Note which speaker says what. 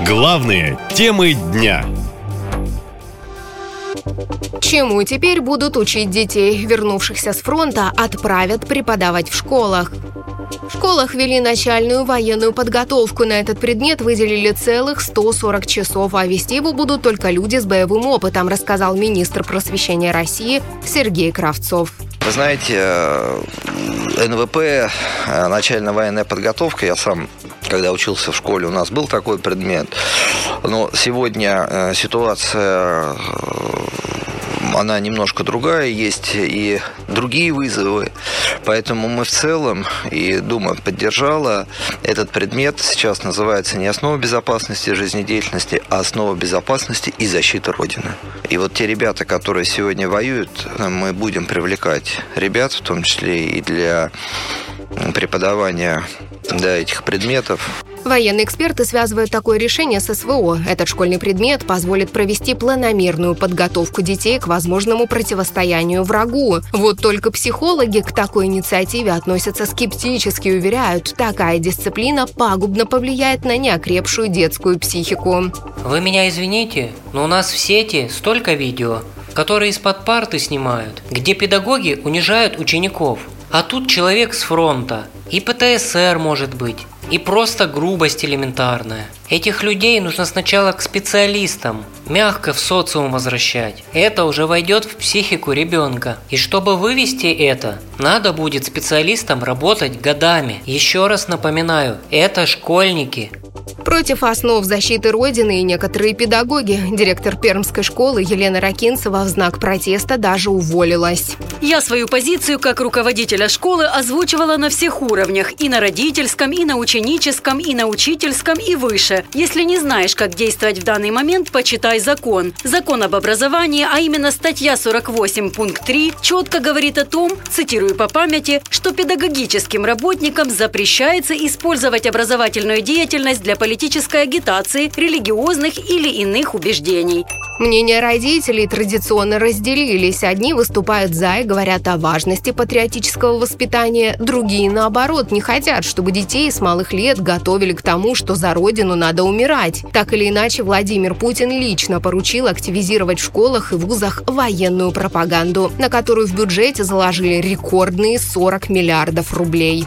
Speaker 1: Главные темы дня.
Speaker 2: Чему теперь будут учить детей, вернувшихся с фронта, отправят преподавать в школах? В школах вели начальную военную подготовку. На этот предмет выделили целых 140 часов, а вести его будут только люди с боевым опытом, рассказал министр просвещения России Сергей Кравцов.
Speaker 3: Вы знаете, э, НВП, э, начальная военная подготовка, я сам когда учился в школе, у нас был такой предмет. Но сегодня э, ситуация она немножко другая, есть и другие вызовы. Поэтому мы в целом, и Дума поддержала этот предмет, сейчас называется не основа безопасности жизнедеятельности, а основа безопасности и защиты Родины. И вот те ребята, которые сегодня воюют, мы будем привлекать ребят, в том числе и для преподавания да, этих предметов.
Speaker 2: Военные эксперты связывают такое решение с СВО. Этот школьный предмет позволит провести планомерную подготовку детей к возможному противостоянию врагу. Вот только психологи к такой инициативе относятся скептически и уверяют, такая дисциплина пагубно повлияет на неокрепшую детскую психику.
Speaker 4: Вы меня извините, но у нас в сети столько видео, которые из-под парты снимают, где педагоги унижают учеников. А тут человек с фронта, и ПТСР может быть, и просто грубость элементарная. Этих людей нужно сначала к специалистам, мягко в социум возвращать. Это уже войдет в психику ребенка. И чтобы вывести это, надо будет специалистам работать годами. Еще раз напоминаю, это школьники,
Speaker 2: Против основ защиты Родины и некоторые педагоги. Директор Пермской школы Елена Ракинцева в знак протеста даже уволилась.
Speaker 5: Я свою позицию как руководителя школы озвучивала на всех уровнях. И на родительском, и на ученическом, и на учительском, и выше. Если не знаешь, как действовать в данный момент, почитай закон. Закон об образовании, а именно статья 48 пункт 3, четко говорит о том, цитирую по памяти, что педагогическим работникам запрещается использовать образовательную деятельность для политической агитации, религиозных или иных убеждений.
Speaker 2: Мнения родителей традиционно разделились. Одни выступают за и говорят о важности патриотического воспитания, другие, наоборот, не хотят, чтобы детей с малых лет готовили к тому, что за родину надо умирать. Так или иначе, Владимир Путин лично поручил активизировать в школах и вузах военную пропаганду, на которую в бюджете заложили рекордные 40 миллиардов рублей.